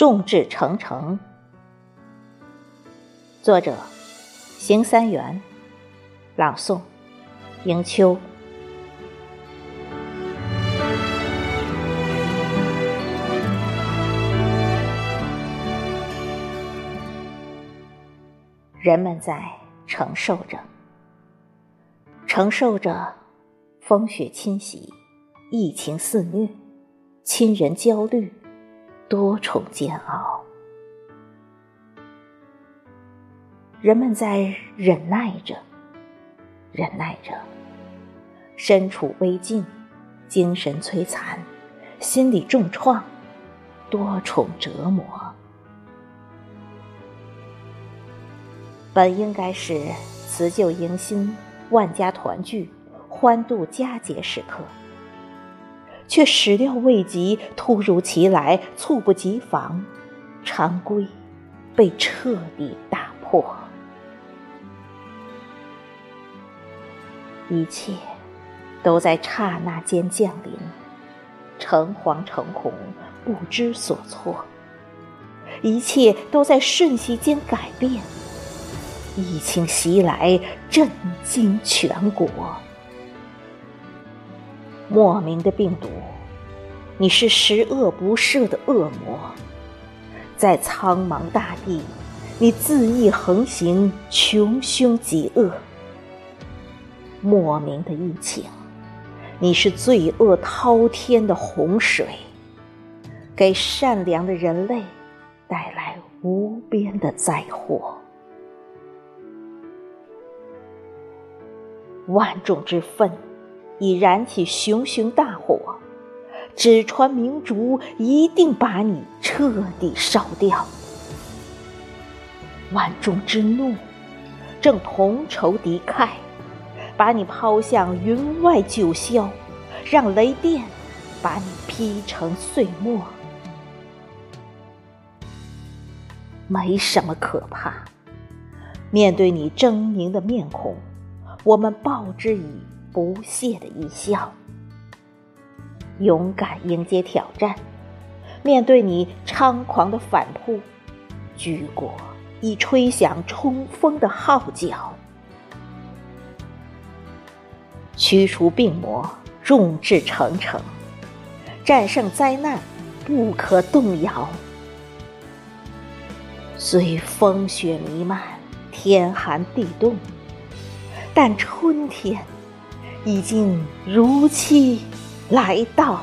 众志成城。作者：邢三元，朗诵：迎秋。人们在承受着，承受着风雪侵袭、疫情肆虐、亲人焦虑、多重煎熬。人们在忍耐着，忍耐着，身处危境，精神摧残，心理重创，多重折磨。本应该是辞旧迎新、万家团聚、欢度佳节时刻，却始料未及，突如其来，猝不及防，常规被彻底打破，一切都在刹那间降临，诚惶诚恐，不知所措，一切都在瞬息间改变。疫情袭来，震惊全国。莫名的病毒，你是十恶不赦的恶魔，在苍茫大地，你恣意横行，穷凶极恶。莫名的疫情，你是罪恶滔天的洪水，给善良的人类带来无边的灾祸。万众之愤，已燃起熊熊大火，纸船明烛一定把你彻底烧掉。万众之怒，正同仇敌忾，把你抛向云外九霄，让雷电把你劈成碎末。没什么可怕，面对你狰狞的面孔。我们报之以不屑的一笑，勇敢迎接挑战，面对你猖狂的反扑，举国已吹响冲锋的号角，驱除病魔，众志成城，战胜灾难，不可动摇。虽风雪弥漫，天寒地冻。但春天已经如期来到。